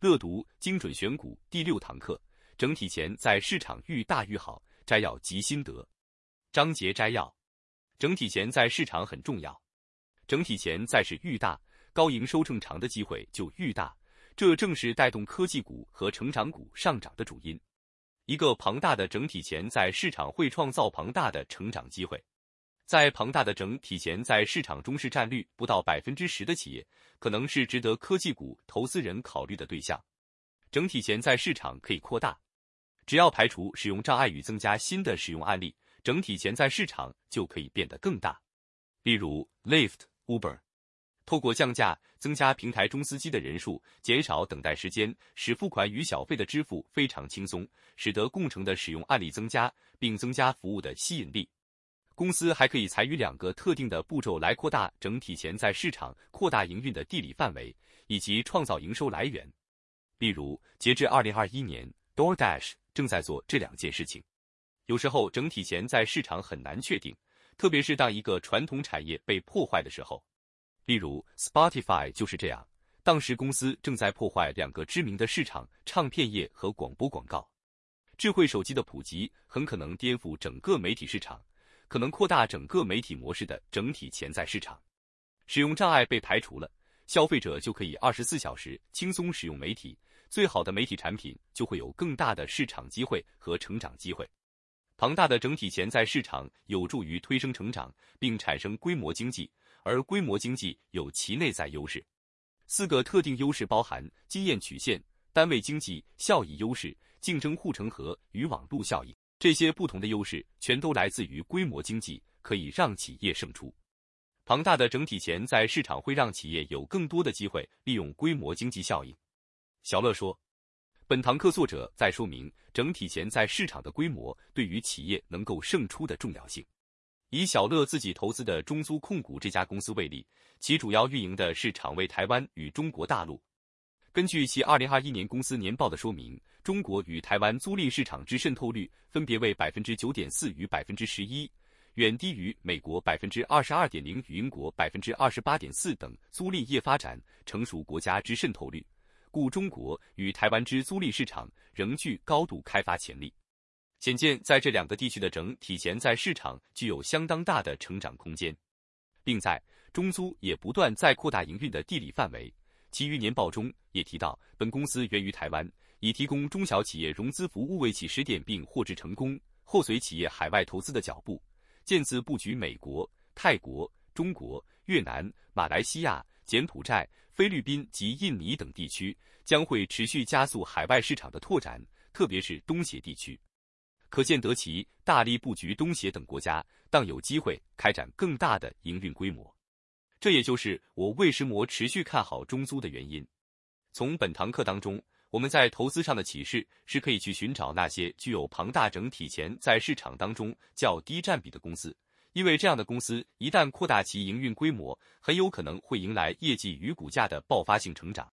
乐读精准选股第六堂课，整体钱在市场愈大愈好，摘要及心得。章节摘要：整体钱在市场很重要，整体钱在是愈大，高营收正常的机会就愈大，这正是带动科技股和成长股上涨的主因。一个庞大的整体钱在市场会创造庞大的成长机会。在庞大的整体钱在市场中市占率不到百分之十的企业，可能是值得科技股投资人考虑的对象。整体钱在市场可以扩大，只要排除使用障碍与增加新的使用案例，整体钱在市场就可以变得更大。例如，Lyft、Uber，透过降价、增加平台中司机的人数、减少等待时间，使付款与小费的支付非常轻松，使得共乘的使用案例增加，并增加服务的吸引力。公司还可以采取两个特定的步骤来扩大整体潜在市场、扩大营运的地理范围以及创造营收来源。例如，截至二零二一年，DoorDash 正在做这两件事情。有时候，整体潜在市场很难确定，特别是当一个传统产业被破坏的时候。例如，Spotify 就是这样。当时公司正在破坏两个知名的市场：唱片业和广播广告。智慧手机的普及很可能颠覆整个媒体市场。可能扩大整个媒体模式的整体潜在市场，使用障碍被排除了，消费者就可以二十四小时轻松使用媒体，最好的媒体产品就会有更大的市场机会和成长机会。庞大的整体潜在市场有助于推升成长，并产生规模经济，而规模经济有其内在优势。四个特定优势包含经验曲线、单位经济效益优势、竞争护城河与网络效应。这些不同的优势全都来自于规模经济，可以让企业胜出。庞大的整体钱在市场会让企业有更多的机会利用规模经济效应。小乐说，本堂课作者在说明整体钱在市场的规模对于企业能够胜出的重要性。以小乐自己投资的中租控股这家公司为例，其主要运营的是场位台湾与中国大陆。根据其二零二一年公司年报的说明，中国与台湾租赁市场之渗透率分别为百分之九点四与百分之十一，远低于美国百分之二十二点零与英国百分之二十八点四等租赁业发展成熟国家之渗透率，故中国与台湾之租赁市场仍具高度开发潜力。显见，在这两个地区的整体潜在市场具有相当大的成长空间，并在中租也不断在扩大营运的地理范围。其余年报中也提到，本公司源于台湾，以提供中小企业融资服务为起始点，并获至成功，后随企业海外投资的脚步，渐次布局美国、泰国、中国、越南、马来西亚、柬埔寨、菲律宾及印尼等地区，将会持续加速海外市场的拓展，特别是东协地区。可见得其大力布局东协等国家，当有机会开展更大的营运规模。这也就是我为什么持续看好中租的原因。从本堂课当中，我们在投资上的启示是可以去寻找那些具有庞大整体前在市场当中较低占比的公司，因为这样的公司一旦扩大其营运规模，很有可能会迎来业绩与股价的爆发性成长。